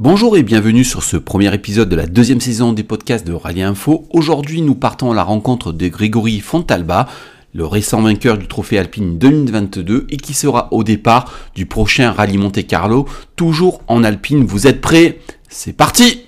Bonjour et bienvenue sur ce premier épisode de la deuxième saison des podcasts de Rallye Info. Aujourd'hui, nous partons à la rencontre de Grégory Fontalba, le récent vainqueur du trophée alpine 2022 et qui sera au départ du prochain Rallye Monte Carlo, toujours en alpine. Vous êtes prêts? C'est parti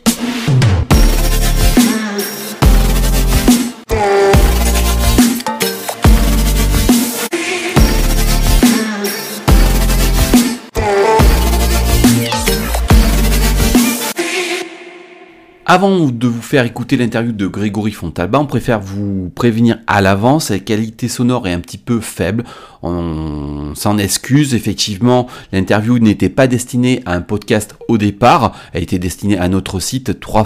Avant de vous faire écouter l'interview de Grégory Fontalba, on préfère vous prévenir à l'avance, la qualité sonore est un petit peu faible. On s'en excuse, effectivement, l'interview n'était pas destinée à un podcast au départ, elle était destinée à notre site 3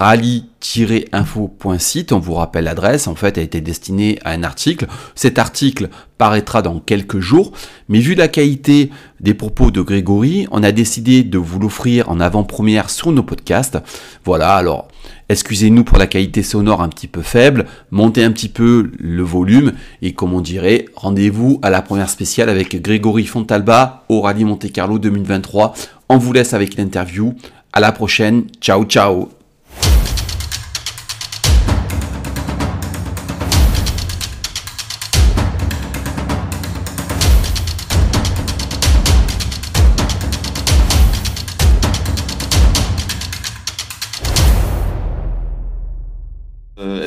rallye-info.site, on vous rappelle l'adresse, en fait elle était destinée à un article. Cet article paraîtra dans quelques jours, mais vu la qualité des propos de Grégory, on a décidé de vous l'offrir en avant-première sur nos podcasts. Voilà, alors excusez-nous pour la qualité sonore un petit peu faible, montez un petit peu le volume et comme on dirait, rendez-vous à la première spéciale avec Grégory Fontalba au Rallye Monte Carlo 2023. On vous laisse avec l'interview. À la prochaine. Ciao ciao.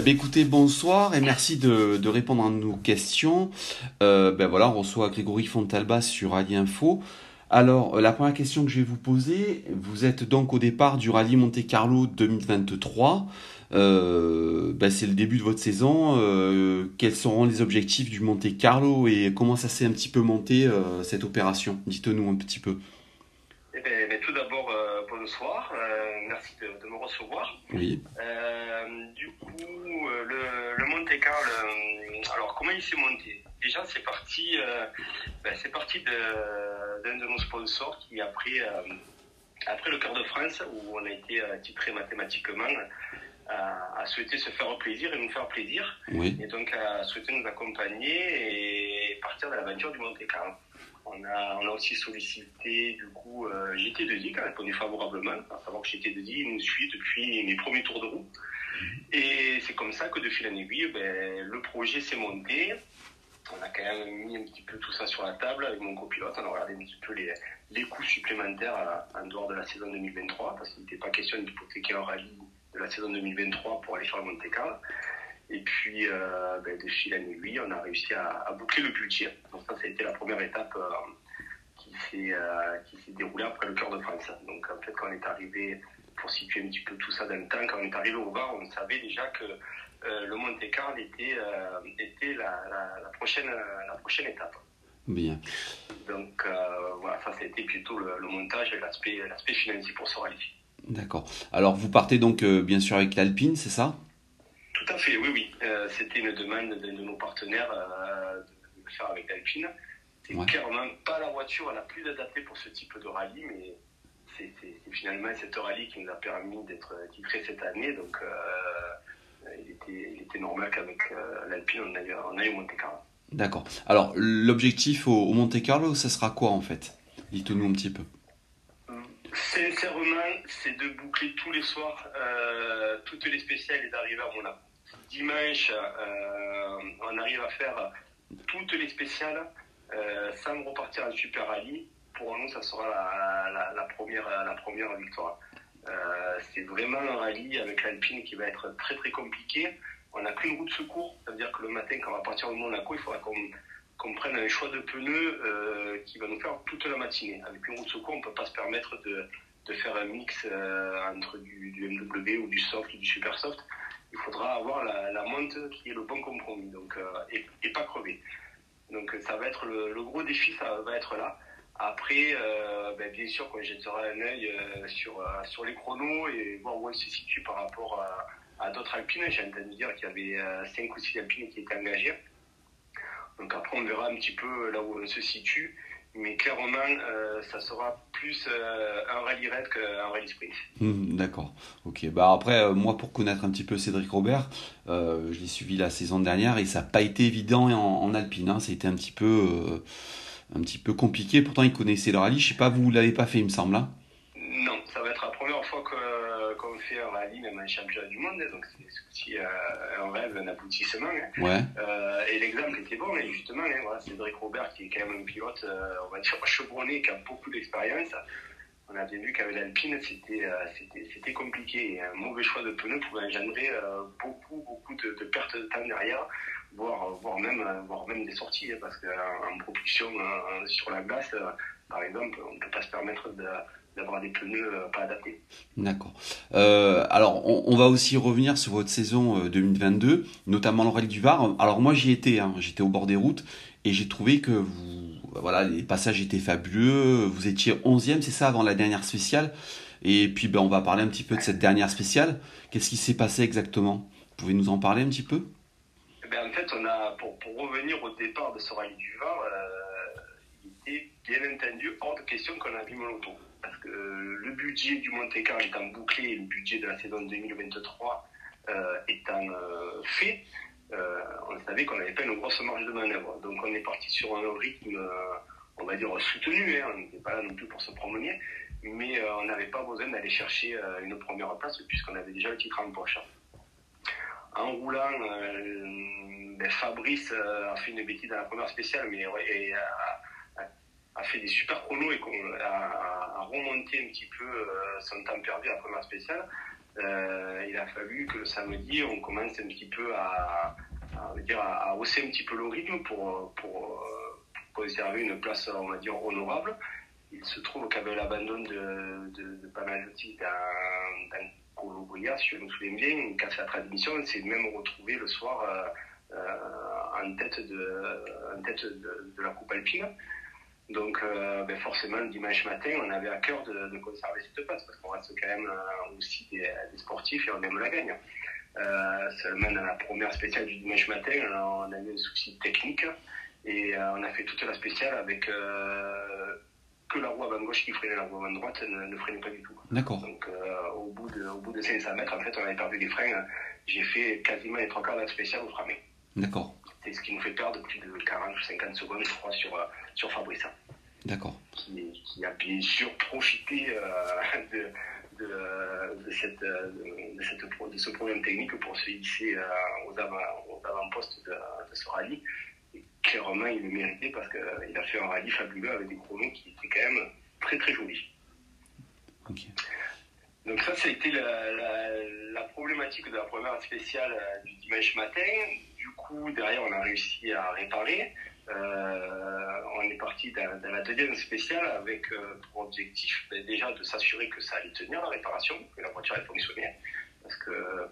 Eh écoutez, bonsoir et merci de, répondre à nos questions. Euh, ben voilà, on reçoit Grégory Fontalba sur Rallye Info. Alors, la première question que je vais vous poser, vous êtes donc au départ du Rallye Monte Carlo 2023. Euh, ben c'est le début de votre saison. Euh, quels seront les objectifs du Monte Carlo et comment ça s'est un petit peu monté cette opération? Dites-nous un petit peu. Eh ben, tout d'abord, bonsoir. merci de, me recevoir. Oui. du euh, le, le Monte Carlo, euh, alors comment il s'est monté Déjà, c'est parti, euh, ben, c'est parti d'un de, nos sponsors qui, après, après le quart de France, où on a été titré mathématiquement, a, souhaité se faire plaisir et nous faire plaisir. Et donc, a souhaité nous accompagner et partir dans l'aventure du Monte Carlo. On a, on a aussi sollicité, du coup, euh, GT2I qui a répondu favorablement, à savoir que GT2I nous suit depuis mes premiers tours de roue. Et c'est comme ça que de fil en aiguille, ben, le projet s'est monté. On a quand même mis un petit peu tout ça sur la table avec mon copilote. On a regardé un petit peu les, les coûts supplémentaires en dehors de la saison 2023 parce qu'il n'était pas question d'hypothéquer un rallye de la saison 2023 pour aller faire le Monte. Et puis, euh, ben, de fil en aiguille, on a réussi à, boucler le budget. Donc ça, ça a été la première étape euh, euh, qui s'est déroulée après le cœur de France. Donc en fait, quand on est arrivé pour situer un petit peu tout ça dans le temps, quand on est arrivé au bar, on savait déjà que euh, le Monte Carlo était, euh, était la, la, prochaine, la prochaine étape. Bien. Donc euh, voilà, ça c'était plutôt le, montage et l'aspect, l'aspect financier pour ce rallye. D'accord. Alors vous partez donc bien sûr avec l'Alpine, c'est ça? Tout à fait, oui, oui. c'était une demande d'un de nos partenaires de le faire avec l'Alpine. C'est clairement pas la voiture la plus adaptée pour ce type de rallye, mais c'est finalement cette rallye qui nous a permis d'être titré cette année. Donc, euh, il, était, normal qu'avec euh, l'Alpine, on aille, on aille au Monte Carlo. D'accord. Alors, l'objectif au, Monte Carlo, ça sera quoi en fait? Dites-nous un petit peu. Sincèrement, c'est de boucler tous les soirs euh, toutes les spéciales et d'arriver à Monaco. Dimanche, on arrive à faire toutes les spéciales sans repartir en Super Rallye pour nous, ça sera la, première, la première victoire. Euh, c'est vraiment un rallye avec l'Alpine qui va être très très compliqué. On n'a qu'une roue de secours, c'est-à-dire que le matin, quand on va partir de Monaco, il faudra qu'on prenne un choix de pneus euh, qui va nous faire toute la matinée. Avec une roue de secours, on ne peut pas se permettre de, faire un mix euh, entre du, MW ou du soft ou du super soft. Il faudra avoir la, la monte qui est le bon compromis donc, et, pas crever. Donc ça va être le, gros défi, ça va être là. Après, euh, ben, bien sûr, quand jetterai un œil euh, sur, euh, sur les chronos et voir où on se situe par rapport à, d'autres alpines, j'ai entendu dire qu'il y avait 5 ou 6 alpines qui étaient engagées. Donc après, on verra un petit peu là où on se situe. Mais clairement, ça sera plus un rallye raid qu'un rallye sprint. Mmh, d'accord. Ok. Bah après, moi, pour connaître un petit peu Cédric Robert, je l'ai suivi la saison dernière et ça n'a pas été évident en, en alpine. Hein. Ça a été un petit peu un petit peu compliqué. Pourtant, il connaissait le rallye. Je sais pas, vous l'avez pas fait, il me semble. Hein. ça va être la première fois qu'on fait un rallye, même un championnat du monde, donc c'est aussi un rêve, un aboutissement. Hein. Ouais. Euh, et l'exemple était bon, et justement, hein, voilà, Cédric Robert, qui est quand même un pilote, euh, on va dire, chevronné, qui a beaucoup d'expérience. On avait vu qu'avec l'Alpine, c'était c'était compliqué. Un mauvais choix de pneus pouvait engendrer beaucoup, beaucoup de, pertes de temps derrière, voire, voire, même, voire même des sorties, hein, parce qu'en propulsion sur la glace, par exemple, on ne peut pas se permettre d'avoir des pneus euh, pas adaptés. D'accord. Euh, alors, on, va aussi revenir sur votre saison 2022, euh, notamment le du Var. Alors moi, j'y étais, hein. j'étais au bord des routes, et j'ai trouvé que vous, voilà, les passages étaient fabuleux. Vous étiez 11e, c'est ça, avant la dernière spéciale. Et puis, ben, on va parler un petit peu de cette dernière spéciale. Qu'est-ce qui s'est passé exactement? Vous pouvez nous en parler un petit peu? Eh ben, En fait, on a, pour, pour, revenir au départ de ce Rallye du Var, il était bien entendu hors de question qu'on a vu monoton parce que le budget du Monte-Carlo étant bouclé le budget de la saison 2023 euh, étant euh, fait, euh, on savait qu'on n'avait pas une grosse marge de manœuvre. Donc on est parti sur un rythme, on va dire, soutenu. Hein. On n'était pas là non plus pour se promener, mais on n'avait pas besoin d'aller chercher une première place puisqu'on avait déjà le titre en poche. En roulant, ben, Fabrice a fait une bêtise dans la première spéciale, mais et, a fait des super chronos et a, a, remonté un petit peu euh, son temps perdu à la première spéciale. Euh, il a fallu que le samedi, on commence un petit peu à, à, dire, à, hausser un petit peu le rythme pour, pour, euh, conserver une place, on va dire, honorable. Il se trouve qu'avec l'abandon de, de, de Panayotis dans, dans Colobria, si je me souviens bien, il casse la transmission, il s'est même retrouvé le soir euh, euh, en tête de, en tête de, de la Coupe Alpine. Donc, euh, ben forcément, le dimanche matin, on avait à cœur de, de conserver cette place parce qu'on reste quand même euh, aussi des, des, sportifs et on aime la gagne. Euh, seulement, dans la première spéciale du dimanche matin, on a eu un souci technique et on a fait toute la spéciale avec que la roue avant gauche qui freinait, la roue avant droite ne, ne freinait pas du tout. D'accord. Donc, au, bout de, au bout de 500 mètres, en fait, on avait perdu les freins. J'ai fait quasiment les trois quarts de la spéciale au frein. D'accord. C'est ce qui nous fait perdre plus de 40 ou 50 secondes, je crois, sur, euh, sur Fabrice. D'accord. Qui, qui, a bien sûr profité euh, de, de, de, cette, de, cette, de, ce problème technique pour se hisser euh, aux, avant, aux avant-postes de, de, ce rallye. Et clairement, il le méritait parce qu'il a fait un rallye fabuleux avec des chronos qui étaient quand même très très jolis. Okay. Donc ça, c'était la, la, la, problématique de la première spéciale du dimanche matin du coup, derrière, on a réussi à réparer. Euh, on est parti la deuxième spéciale avec euh, pour objectif ben, déjà de s'assurer que ça allait tenir la réparation, que la voiture allait fonctionner, parce que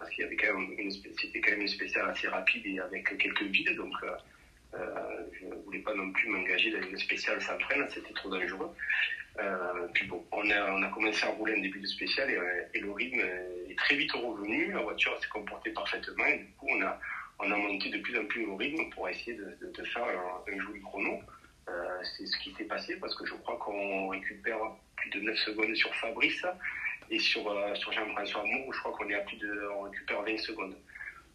qu'il y avait quand même une c'était quand même une spéciale assez rapide et avec quelques vides, donc euh, je ne voulais pas non plus m'engager dans une spéciale sans frein, c'était trop dangereux. Puis bon, on a, on a commencé à rouler un début de spéciale et, et le rythme est très vite revenu, la voiture s'est comportée parfaitement et du coup on a on a monté de plus en plus au rythme pour essayer de, faire un, joli chrono. Euh, c'est ce qui s'est passé parce que je crois qu'on récupère plus de 9 secondes sur Fabrice et sur, euh, sur Jean-François Amour, je crois qu'on est à plus de, on récupère 20 secondes.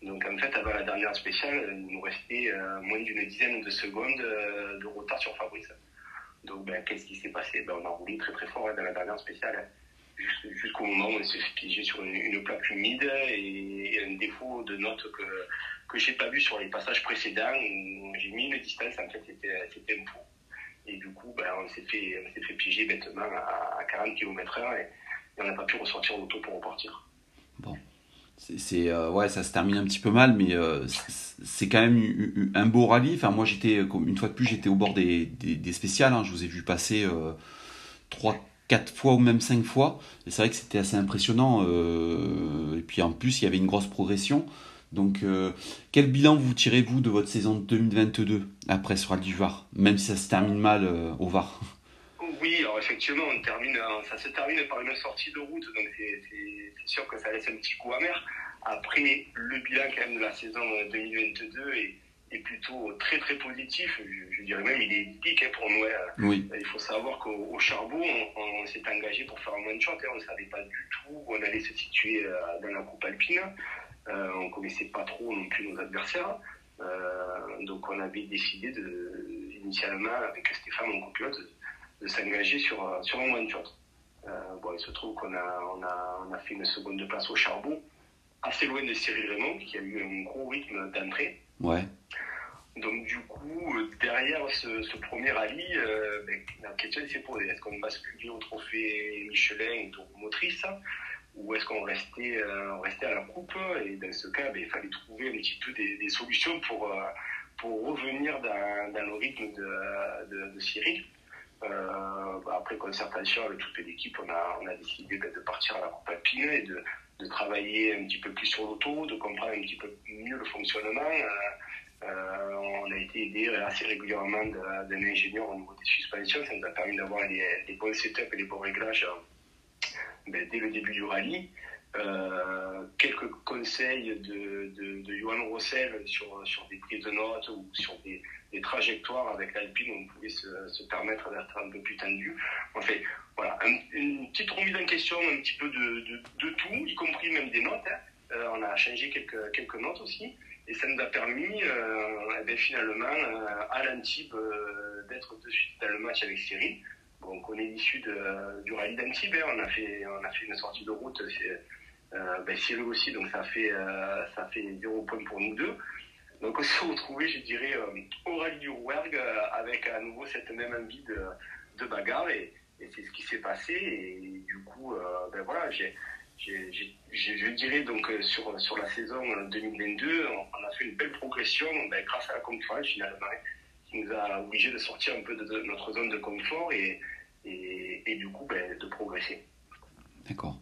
Donc en fait, avant la dernière spéciale, il nous restait euh, moins d'une dizaine de secondes euh, de retard sur Fabrice. Donc ben, qu'est-ce qui s'est passé? Ben, On a roulé très très fort hein, dans la dernière spéciale jusqu'au moment où on s'est piégé sur une, plaque humide et, et, un défaut de note que, que j'ai pas vu sur les passages précédents où j'ai mis une distance, en fait, c'était, c'était un faux. Et du coup, ben, on s'est fait, on s'est fait piéger bêtement à, à 40 km heure et, on n'a pas pu ressortir l'auto pour repartir. Bon. C'est, euh, ouais, ça se termine un petit peu mal, mais euh, c'est quand même un beau rallye. Enfin, moi, j'étais, une fois de plus, j'étais au bord des, des, spéciales. Hein. Je vous ai vu passer euh, trois, quatre fois ou même cinq fois. Et c'est vrai que c'était assez impressionnant. Euh, et puis en plus, il y avait une grosse progression. Donc, euh, quel bilan vous tirez-vous de votre saison 2022 après ce Rallye du Var, même si ça se termine mal euh, au Var? Oui, alors effectivement, on termine, ça se termine par une sortie de route, donc c'est sûr que ça laisse un petit coup amer. Après, le bilan quand même de la saison 2022 est, est plutôt très très positif. Je, je, dirais même il est idyllique hein, pour nous. Oui. Il faut savoir qu'au Charbon, on, on s'est engagé pour faire un one shot. Hein. On ne savait pas du tout où on allait se situer euh, dans la Coupe Alpine. Euh, on connaissait pas trop non plus nos adversaires. Euh, donc on avait décidé de, initialement avec Stéphane, mon copilote, de, de s'engager sur, sur un one shot. bon, il se trouve qu'on a, on a, on a fait une seconde place au charbon, assez loin de Cyril Raymond, qui a eu un gros rythme d'entrée. Ouais. Donc du coup, derrière ce, premier rallye, ben, la question s'est posée. Est-ce qu'on bascule au trophée Michelin ou motrice ou est-ce qu'on restait, restait à la coupe Et dans ce cas, ben, il fallait trouver un petit peu des, solutions pour, pour revenir dans, dans le rythme de, de, Cyril. Euh, bah, après concertation avec toute l'équipe, on a, on a décidé de partir à la Coupe Alpine et de, de travailler un petit peu plus sur l'auto, de comprendre un petit peu mieux le fonctionnement. Euh, euh on a été aidé assez régulièrement d'un ingénieur au niveau des suspensions. Ça nous a permis d'avoir les, bons setups et les bons réglages ben, dès le début du rallye. Euh, quelques conseils de, Johan Rossel sur, des prises de notes ou sur des, trajectoires avec l'Alpine où on pouvait se, permettre d'être un peu plus tendu. En fait, voilà, une petite remise en question un petit peu de, tout, y compris même des notes. Hein. Euh, on a changé quelques, notes aussi. Et ça nous a permis euh, eh bien, finalement à l'Antibes d'être de suite dans le match avec Cyril. On est l'issue du rallye d'Antibes. Hein. On, a fait, on a fait une sortie de route. C'est, euh, ben, Cyril aussi, donc ça fait, euh, ça fait 0 points pour nous deux. Donc on s'est retrouvés, je dirais, euh, au rallye du Rouergue euh, avec à nouveau cette même envie de, de bagarre et, et c'est ce qui s'est passé. Et du coup, ben voilà, j'ai, je dirais donc sur, sur la saison 2022, on, a fait une belle progression ben, grâce à la conférence finalement, qui nous a obligés de sortir un peu de, notre zone de confort et, et du coup ben, de progresser. D'accord.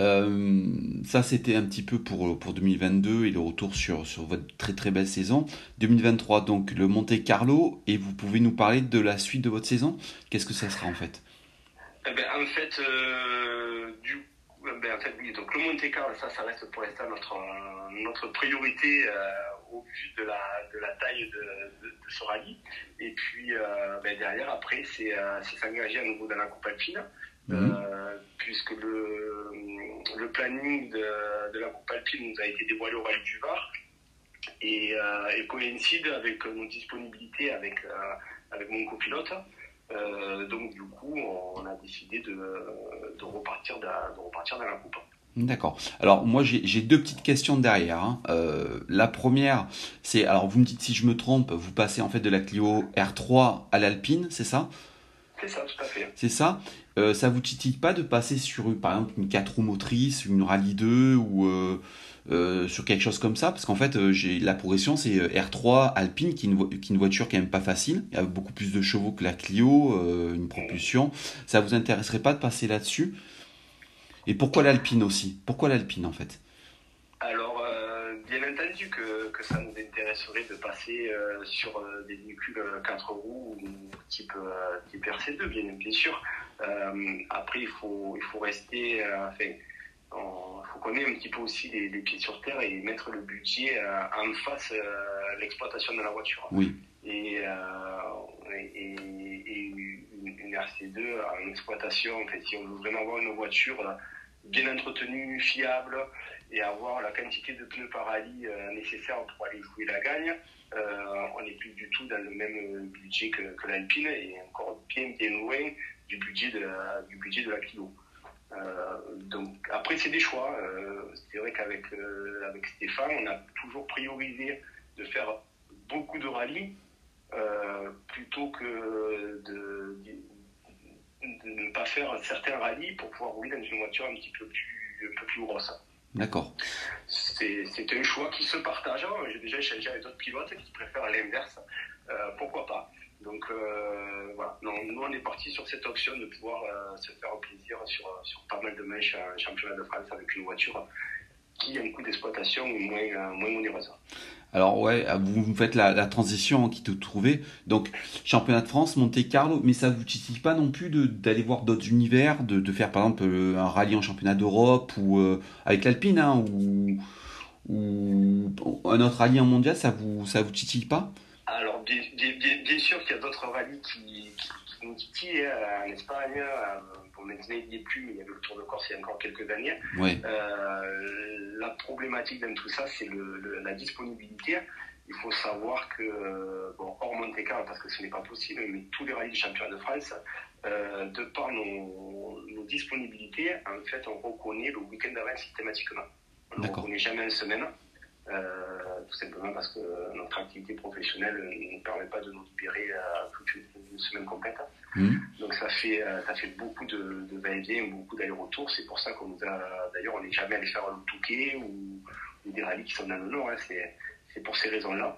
Euh, ça, c'était un petit peu pour, pour 2022 et le retour sur, sur votre très très belle saison. 2023, donc le Monte Carlo, et vous pouvez nous parler de la suite de votre saison? Qu'est-ce que ça sera en fait? Eh ben, En fait, euh, du, ben, en fait, donc le Monte Carlo, ça, ça reste pour l'instant notre, notre priorité euh, au vu de la, de la taille de, de, de ce rallye. Et puis euh, ben, derrière, après, c'est euh, s'engager à nouveau dans la Coupe Alpine. Mmh. puisque le, le planning de, de, la Coupe Alpine nous a été dévoilé au Rallye du Var et, euh, et coïncide avec nos disponibilités avec, euh, avec mon copilote. Euh, donc du coup, on a décidé de, de, repartir, de, de repartir dans la Coupe. D'accord. Alors moi j'ai deux petites questions derrière. Hein. Euh, la première, c'est alors vous me dites si je me trompe, vous passez en fait de la Clio R3 à l'Alpine, c'est ça? C'est ça, tout à fait. C'est ça? Euh, ça vous titille pas de passer sur par exemple une 4 roues motrices, une Rallye 2 ou euh, euh, sur quelque chose comme ça? Parce qu'en fait, j'ai la progression c'est R3 Alpine qui est, une, qui est une voiture quand même pas facile, il y a beaucoup plus de chevaux que la Clio, une propulsion. Ça vous intéresserait pas de passer là-dessus? Et pourquoi l'Alpine aussi? Pourquoi l'Alpine en fait? Alors, bien entendu que, que, ça nous intéresserait de passer sur des véhicules 4 roues type, type RC2, bien, bien sûr. Euh, après, il faut, il faut rester, euh, enfin, il faut qu'on ait un petit peu aussi les, les, pieds sur terre et mettre le budget euh, en face à l'exploitation de la voiture. Oui. Et une, une, RC2 en exploitation, en fait, si on veut vraiment avoir une voiture bien entretenue, fiable, et avoir la quantité de pneus par rallye nécessaire pour aller jouer la gagne, euh, on n'est plus du tout dans le même budget que, l'Alpine et encore bien loin du budget de la, du budget de la Clio. Euh, donc après c'est des choix. Euh, c'est vrai qu'avec euh, avec Stéphane, on a toujours priorisé de faire beaucoup de rallyes euh, plutôt que de, de, ne pas faire certains rallyes pour pouvoir rouler dans une voiture un petit peu plus un peu plus grosse. D'accord. C'est un choix qui se partage. J'ai déjà échangé avec d'autres pilotes qui préfèrent l'inverse. Euh, pourquoi pas? Donc euh, voilà, non, nous on est parti sur cette option de pouvoir euh, se faire plaisir sur, sur pas mal de mèches en championnat de France avec une voiture qui a un coût d'exploitation moins, moins onéreuse. Alors ouais, vous faites la, transition qui te trouvez. Donc championnat de France, Monte Carlo, mais ça vous titille pas non plus d'aller voir d'autres univers, de, faire par exemple un rallye en championnat d'Europe ou euh, avec l'Alpine hein, ou, ou un autre rallye en mondial, ça vous ça vous titille pas? Alors, bien, bien, bien sûr qu'il y a d'autres rallyes qui, qui, qui nous titillent hein, en Espagne. Euh, bon, maintenant, il n'y est plus, mais il y avait le Tour de Corse il y a encore quelques années. Oui. Euh, la problématique dans tout ça, c'est le, le, la disponibilité. Il faut savoir que, bon, hors Monte Carlo, parce que ce n'est pas possible, mais tous les rallyes du championnat de France, euh, de par nos, nos nos disponibilités, en fait, on reconnaît le week-end d'avant systématiquement. On ne reconnaît jamais en semaine. Euh, tout simplement parce que notre activité professionnelle ne nous permet pas de nous libérer à toute une, semaine complète. Mmh. Donc ça fait, ça fait beaucoup de, de va-et-vient, beaucoup d'allers-retours. C'est pour ça qu'on nous a, d'ailleurs, on n'est jamais allé faire le Touquet ou, ou, des rallyes qui sont dans le Nord. Hein. C'est pour ces raisons-là.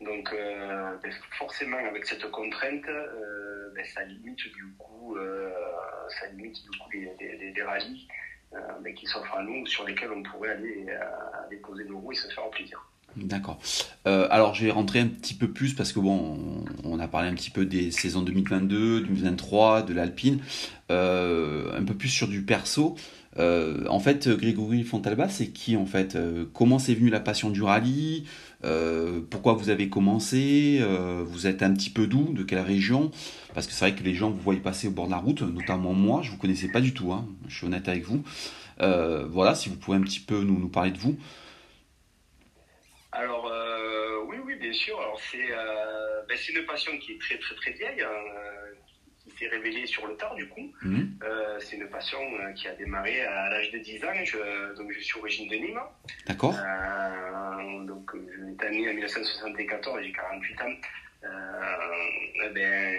Donc euh, ben, forcément avec cette contrainte, euh, ben, ça limite du coup, euh, ça limite du coup des, des, rallyes ben, qui s'offrent à nous, sur lesquels on pourrait aller, aller poser nos roues et se faire plaisir. D'accord. alors je vais rentrer un petit peu plus parce que bon, on, a parlé un petit peu des saisons 2022, 2023, de l'Alpine, un peu plus sur du perso. Euh, en fait, Grégory Fontalba, c'est qui en fait euh, Comment c'est venu la passion du rallye euh, Pourquoi vous avez commencé Vous êtes un petit peu d'où De quelle région? Parce que c'est vrai que les gens vous voyez passer au bord de la route, notamment moi, je vous connaissais pas du tout. Hein, je suis honnête avec vous. voilà, si vous pouvez un petit peu nous, parler de vous. Alors oui, oui, bien sûr. Ben, c'est une passion qui est très très très vieille. Hein, s'est révélé sur le tard du coup. Mhm. Euh, c'est une passion euh, qui a démarré à l'âge de 10 ans. Je, donc je suis origine de Nîmes. D'accord. Euh, donc je suis né en 1974 j'ai 48 ans. Eh ben,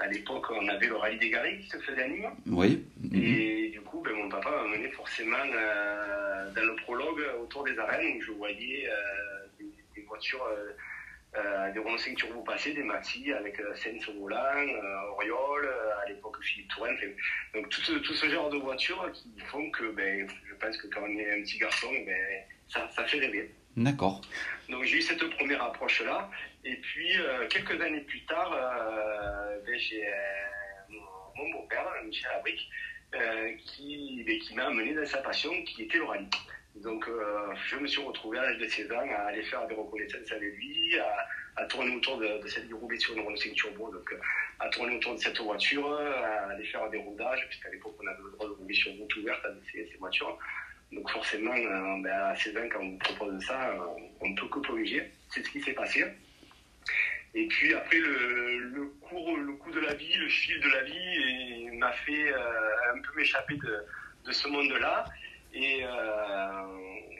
à l'époque, on avait le rallye des Garrigues qui se faisait à Nîmes. Oui. Et du coup, ben, mon papa m'a mené forcément dans le prologue autour des arènes où je voyais des, voitures euh, des Renault 5 Turbo passés, des Maxi avec euh, volant, euh, Oriole, euh, à l'époque Philippe Touraine. donc tout ce, tout ce, genre de voitures qui font que ben, je pense que quand on est un petit garçon, ben, ça, ça fait rêver. D'accord. Donc j'ai eu cette première approche-là. Et puis quelques années plus tard, ben, j'ai mon, beau-père, Michel Abric, qui, ben, qui m'a amené dans sa passion, qui était le rallye. Donc, euh, je me suis retrouvé à l'âge de 16 ans à aller faire des reconnaissances avec lui, à, tourner autour de, cette rouler sur une Renault 5 Turbo, donc euh, à tourner autour de cette voiture, à aller faire des rodages, puisqu'à l'époque on avait le droit de rouler sur route ouverte avec ces, ces voitures. Donc forcément, euh, ben, à 16 ans, quand on vous propose ça, on ne peut que corriger. C'est ce qui s'est passé. Et puis après, le, cours, le coup de la vie, le fil de la vie m'a fait un peu m'échapper de, de ce monde-là. Et, euh,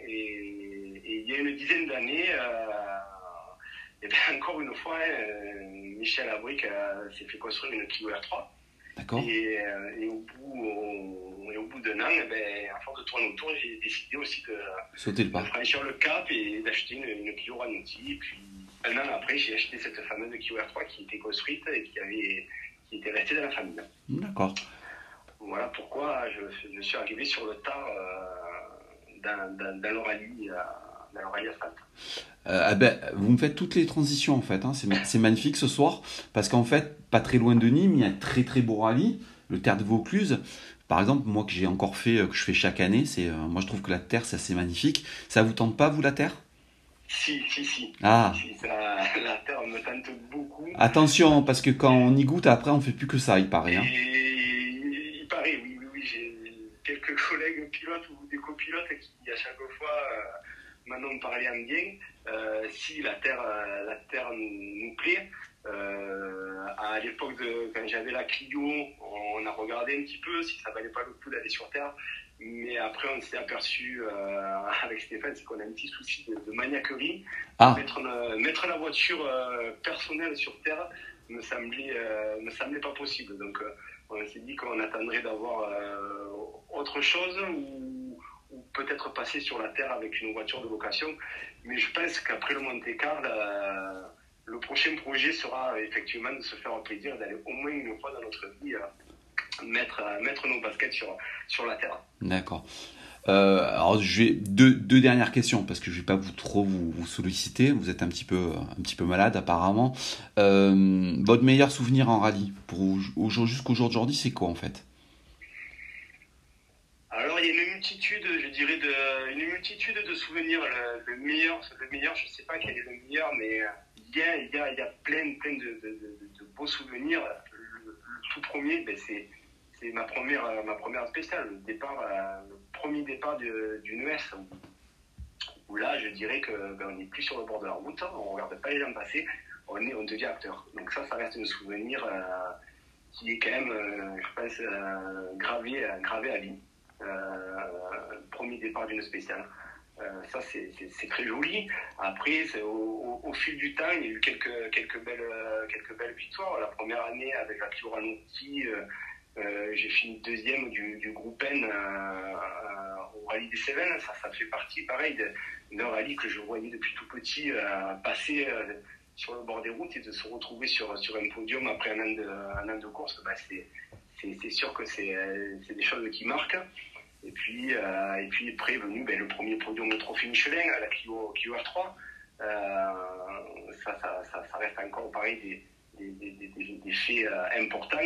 et, il y a une dizaine d'années, euh, et bien encore une fois, euh, Michel Abric s'est fait construire une R3. D'accord. Et, et, au bout, et au bout d'un an, eh ben, à force de tourner autour, j'ai décidé aussi de, Sauter le pas. franchir le cap et d'acheter une, une, Clio Ranotti. Et puis, un an après, j'ai acheté cette fameuse Clio R3 qui était construite et qui, avait, qui était restée dans la famille. D'accord. Voilà pourquoi je, suis arrivé sur le tard euh, dans, l'Oralie asphalte. Euh, ah ben, vous me faites toutes les transitions en fait, hein. c'est magnifique ce soir, parce qu'en fait, pas très loin de Nîmes, il y a un très très beau rallye, le Terre de Vaucluse. Par exemple, moi que j'ai encore fait, euh, que je fais chaque année, c'est, moi je trouve que la Terre c'est assez magnifique. Ça vous tente pas vous la Terre? Si, si, si. Ah. la Terre me tente beaucoup. Attention, parce que quand on y goûte, après on fait plus que ça, il paraît. Hein quelques collègues pilotes ou des copilotes qui, à chaque fois, euh, maintenant me parlaient en bien. Euh, si la Terre, euh, la terre nous plaît, à l'époque de quand j'avais la Clio, on a regardé un petit peu si ça valait pas le coup d'aller sur Terre. Mais après, on s'est aperçu avec Stéphane, c'est qu'on a un petit souci de, maniaquerie. Ah. Mettre, mettre, la voiture personnelle sur Terre me semblait, me semblait pas possible. Donc, on s'est dit qu'on attendrait d'avoir euh, autre chose ou, peut-être passer sur la Terre avec une voiture de location. Mais je pense qu'après le Monte Carlo, le prochain projet sera effectivement de se faire plaisir, d'aller au moins une fois dans notre vie euh, mettre, mettre nos baskets sur, sur la Terre. D'accord. Euh, alors, je deux, deux, dernières questions parce que je vais pas vous trop vous, solliciter. Vous êtes un petit peu un petit peu malade apparemment. Euh, votre meilleur souvenir en rallye pour jusqu'au jour d'aujourd'hui, c'est quoi en fait? Alors, il y a une multitude, je dirais, de une multitude de souvenirs. Le, meilleur, le meilleur, je sais pas quel est le meilleur, mais il y a il y a, il y a plein plein de, beaux souvenirs. Le, tout premier, ben, c'est c'est ma première, ma première spéciale, le départ, premier départ d'une ES, où là, je dirais qu'on ben, n'est plus sur le bord de la route, on ne regarde pas les gens passer, on, est, on devient acteur. Donc ça, ça reste un souvenir euh, qui est quand même, je pense, gravé, gravé à vie. premier départ d'une spéciale. ça, c'est très joli. Après, au, fil du temps, il y a eu quelques, quelques, belles, quelques belles victoires. La première année, avec la Fioranotti, euh, j'ai fini deuxième du, groupe N au rallye des Cévennes. Ça, fait partie, pareil, d'un rallye que je voyais depuis tout petit euh, passer euh, sur le bord des routes et de se retrouver sur, un podium après un an de, course. Bah, c'est sûr que c'est des choses qui marquent. Et puis, et puis après venu ben, le premier podium de Trophée Michelin à la Clio, Clio R3. Ça, reste encore pareil des faits importants.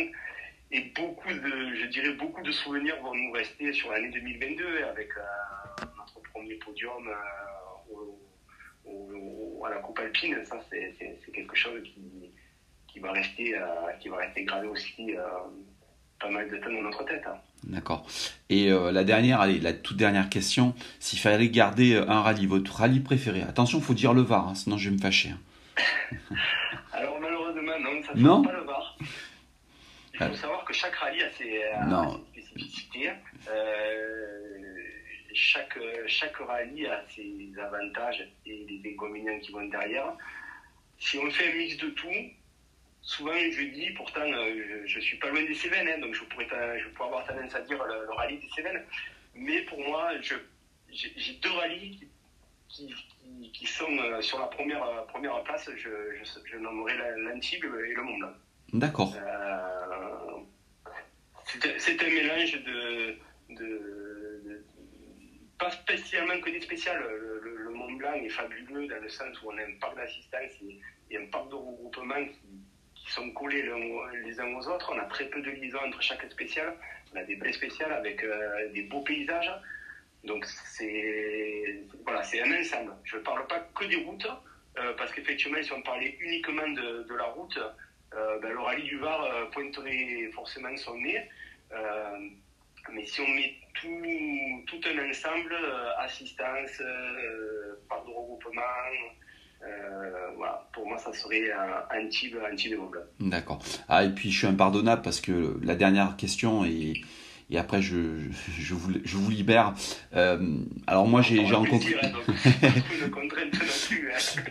Et beaucoup de, je dirais, beaucoup de souvenirs vont nous rester sur l'année 2022 avec euh, notre premier podium euh, au, à la Coupe Alpine. Ça, c'est quelque chose qui, qui, va rester, euh, qui va rester gravé aussi pas mal de temps dans notre tête. Hein. D'accord. Et la dernière, allez, la toute dernière question, s'il fallait garder un rallye, votre rallye préféré, attention, il faut dire le Var, hein, sinon je vais me fâcher. Hein. Alors malheureusement, non, ça ne pas le Var. Il faut savoir que chaque rallye a ses, spécificités. Euh, chaque, chaque rallye a ses avantages et les inconvénients qui vont derrière. Si on fait un mix de tout, souvent je dis, pourtant euh, je, ne suis pas loin des Cévennes, hein, donc je pourrais, je pourrais avoir tendance à dire le, rallye des Cévennes, mais pour moi, j'ai deux rallyes qui, qui, sont euh, sur la première, première place, je, je, je nommerai l'Antibes et le Mont Blanc. D'accord. Euh, c'est un mélange de, pas spécialement que des spéciales. Le, Mont Blanc est fabuleux dans le sens où on a un parc d'assistance et, un parc de regroupement qui, sont collés les uns aux autres. On a très peu de liaison entre chaque spéciale. On a des belles spéciales avec euh, des beaux paysages. Donc c'est voilà, un ensemble. Je ne parle pas que des routes, euh, parce qu'effectivement, si on parlait uniquement de la route, euh, ben, le rallye du Var euh, pointerait forcément son nez. Euh, mais si on met tout, tout un ensemble, assistance, part de regroupement, voilà, pour moi, ça serait un de D'accord. Ah, et puis je suis impardonnable parce que la dernière question est, et après je, je, vous, je vous libère. Euh, alors moi j'ai rencontré hein,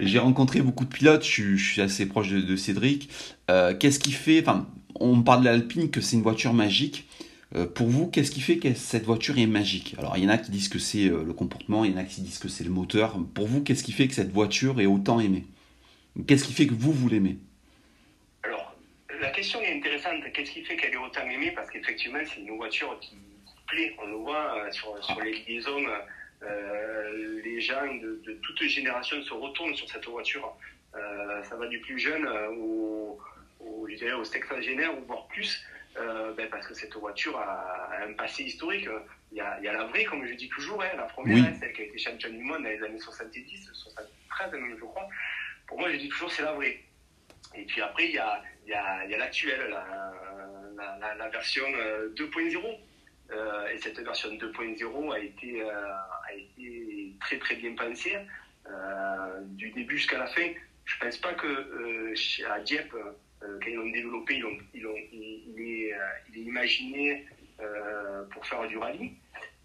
j'ai rencontré beaucoup de pilotes, je, je suis assez proche de, de Cédric. Euh, qu'est-ce qui fait, enfin on parle de l'Alpine que c'est une voiture magique. Euh, pour vous, qu'est-ce qui fait que cette voiture est magique? Alors il y en a qui disent que c'est le comportement, il y en a qui disent que c'est le moteur. Pour vous, qu'est-ce qui fait que cette voiture est autant aimée? Qu'est-ce qui fait que vous, vous l'aimez? La question est intéressante. Qu'est-ce qui fait qu'elle est autant aimée? Parce qu'effectivement, c'est une voiture qui, plaît. On le voit euh, sur, les liaisons. Euh, les gens de, de toute génération se retournent sur cette voiture. Euh, ça va du plus jeune au, au, je dirais, au sexagénaire ou voire plus. Ben, parce que cette voiture a, un passé historique. Il y, a, il y a, la vraie, comme je dis toujours, hein, la première, hein, celle qui a été championne du monde dans les années 70, 73 même, je crois. Pour moi, je dis toujours c'est la vraie. Et puis après, il y a, il y a, l'actuel, la, version 2.0. Euh, euh, et cette version 2.0 a été, euh, a été très très bien pensée du début jusqu'à la fin. Je ne pense pas que à Dieppe, quand ils l'ont développé, ils ont, ils ont, il, est, imaginé pour faire du rallye.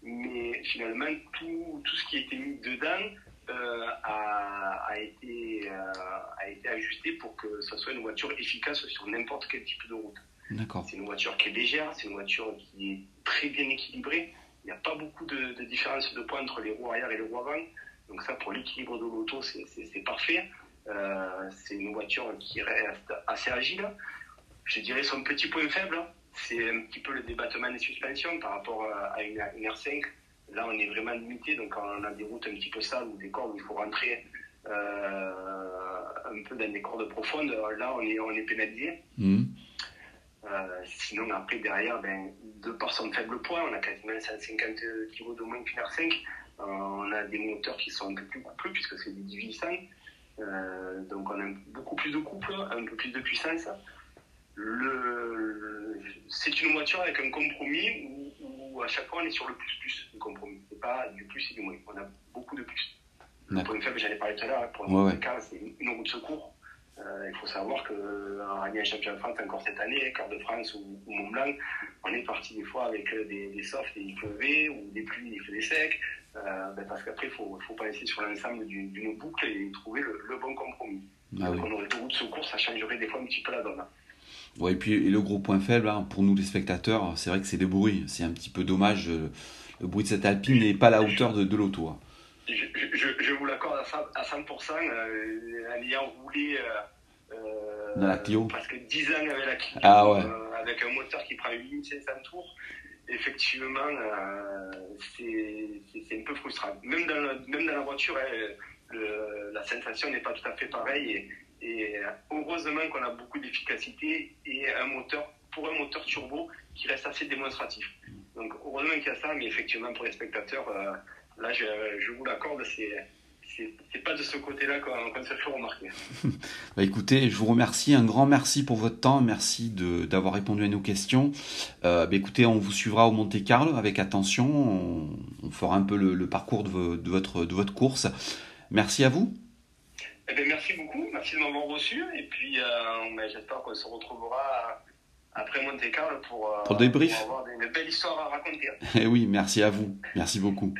Mais finalement, tout, tout ce qui a été mis dedans a, a, été, euh, a été ajusté pour que ce soit une voiture efficace sur n'importe quel type de route. C'est une voiture qui est légère, c'est une voiture qui est très bien équilibrée. Il n'y a pas beaucoup de, de différence de poids entre les roues arrière et les roues avant. Donc ça, pour l'équilibre de l'auto, c'est parfait. Euh, c'est une voiture qui reste assez agile. Je dirais son petit point faible, c'est un petit peu le débattement des suspensions par rapport à une, une R5 Là, on est vraiment limité, donc on a des routes un petit peu sales ou des cordes où il faut rentrer euh, un peu dans des cordes profondes. Là, on est, on est pénalisé. Mmh. Euh, sinon, après, derrière, ben, de par son faible poids, on a quasiment 150 kg de moins qu'une R5. Euh, on a des moteurs qui sont un peu plus coupleux, puisque c'est des 1800. Euh, donc, on a beaucoup plus de couple, un peu plus de puissance. Le, c'est une voiture avec un compromis où à chaque fois on est sur le plus-plus du compromis. C'est pas du plus et du moins. On a beaucoup de plus. Le point faible, j'en ai parlé tout à l'heure, hein, pour le ouais, c'est une roue de secours. Euh, il faut savoir qu'en Rallye Champion de France, encore cette année, Cœur de France ou, Mont Blanc, on est parti des fois avec des, des softs et il pleuvait, ou des pluies, il faisait sec, euh, ben parce qu'après, il faut, faut penser sur l'ensemble d'une boucle et trouver le, bon compromis. Ah Donc, on aurait de route de secours, ça changerait des fois un petit peu la donne. Et puis le gros point faible, hein, pour nous les spectateurs, c'est vrai que c'est les bruits. C'est un petit peu dommage. Euh, le bruit de cette Alpine n'est pas à la hauteur de, de l'auto. Hein. Je, je, je, vous l'accorde à 100%. Euh, en ayant roulé euh, Dans la Clio. presque 10 ans avec la Clio, ah ouais. avec un moteur qui prend 8500 tours, effectivement, c'est un peu frustrant. Même dans, la, même dans la voiture, hein, la sensation n'est pas tout à fait pareille. Et, et heureusement qu'on a beaucoup d'efficacité et un moteur, pour un moteur turbo qui reste assez démonstratif. Donc heureusement qu'il y a ça, mais effectivement pour les spectateurs, euh, là je, vous l'accorde, c'est c'est pas de ce côté-là qu'on se fait remarquer. bah écoutez, je vous remercie, un grand merci pour votre temps, merci d'avoir répondu à nos questions. Euh, bah écoutez, on vous suivra au Monte Carlo avec attention, on, fera un peu le, parcours de, votre, de votre course. Merci à vous. Eh bien, merci beaucoup, merci de m'avoir reçu. Et puis, euh, ben, j'espère qu'on se retrouvera après Monte Carlo pour, euh, pour, débrief. pour avoir une belle histoire à raconter. Eh oui, merci à vous. Merci beaucoup.